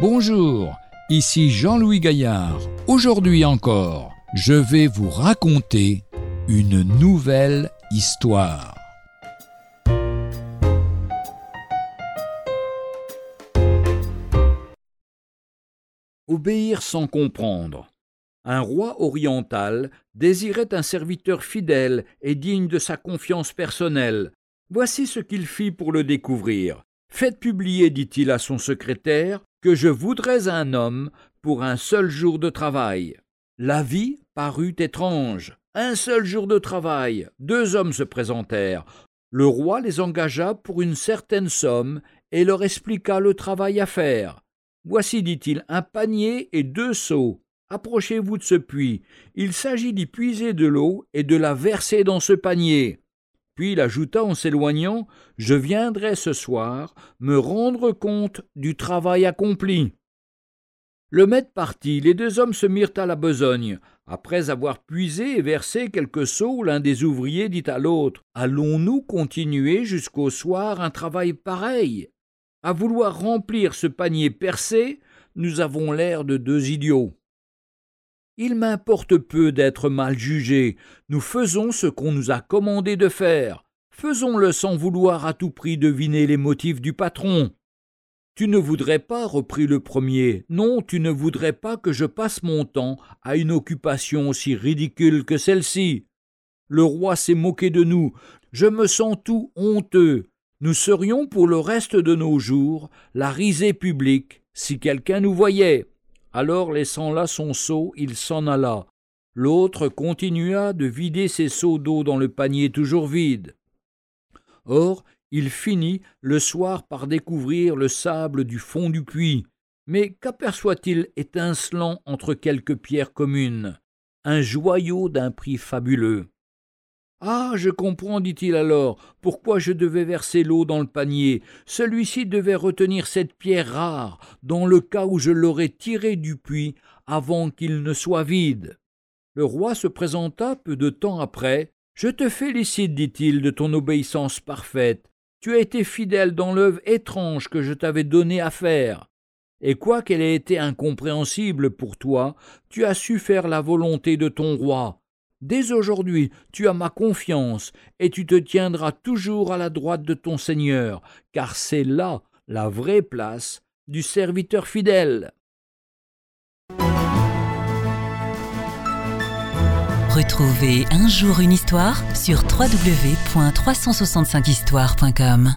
Bonjour, ici Jean-Louis Gaillard. Aujourd'hui encore, je vais vous raconter une nouvelle histoire. Obéir sans comprendre. Un roi oriental désirait un serviteur fidèle et digne de sa confiance personnelle. Voici ce qu'il fit pour le découvrir. Faites publier, dit-il à son secrétaire, que je voudrais un homme pour un seul jour de travail. La vie parut étrange. Un seul jour de travail. Deux hommes se présentèrent. Le roi les engagea pour une certaine somme et leur expliqua le travail à faire. Voici, dit-il, un panier et deux seaux. Approchez-vous de ce puits. Il s'agit d'y puiser de l'eau et de la verser dans ce panier. Puis il ajouta en s'éloignant Je viendrai ce soir me rendre compte du travail accompli. Le maître partit, les deux hommes se mirent à la besogne. Après avoir puisé et versé quelques seaux, l'un des ouvriers dit à l'autre Allons-nous continuer jusqu'au soir un travail pareil? À vouloir remplir ce panier percé, nous avons l'air de deux idiots. Il m'importe peu d'être mal jugé. Nous faisons ce qu'on nous a commandé de faire. Faisons-le sans vouloir à tout prix deviner les motifs du patron. Tu ne voudrais pas, reprit le premier, non, tu ne voudrais pas que je passe mon temps à une occupation aussi ridicule que celle-ci. Le roi s'est moqué de nous, je me sens tout honteux. Nous serions pour le reste de nos jours la risée publique si quelqu'un nous voyait. Alors, laissant là son seau, il s'en alla. L'autre continua de vider ses seaux d'eau dans le panier toujours vide. Or, il finit le soir par découvrir le sable du fond du puits. Mais qu'aperçoit-il étincelant entre quelques pierres communes? Un joyau d'un prix fabuleux. Ah, je comprends, dit-il alors, pourquoi je devais verser l'eau dans le panier. Celui-ci devait retenir cette pierre rare, dans le cas où je l'aurais tirée du puits avant qu'il ne soit vide. Le roi se présenta peu de temps après. Je te félicite, dit-il, de ton obéissance parfaite. Tu as été fidèle dans l'œuvre étrange que je t'avais donnée à faire. Et quoiqu'elle ait été incompréhensible pour toi, tu as su faire la volonté de ton roi. Dès aujourd'hui, tu as ma confiance, et tu te tiendras toujours à la droite de ton Seigneur, car c'est là la vraie place du serviteur fidèle. Retrouvez un jour une histoire sur www.365histoire.com.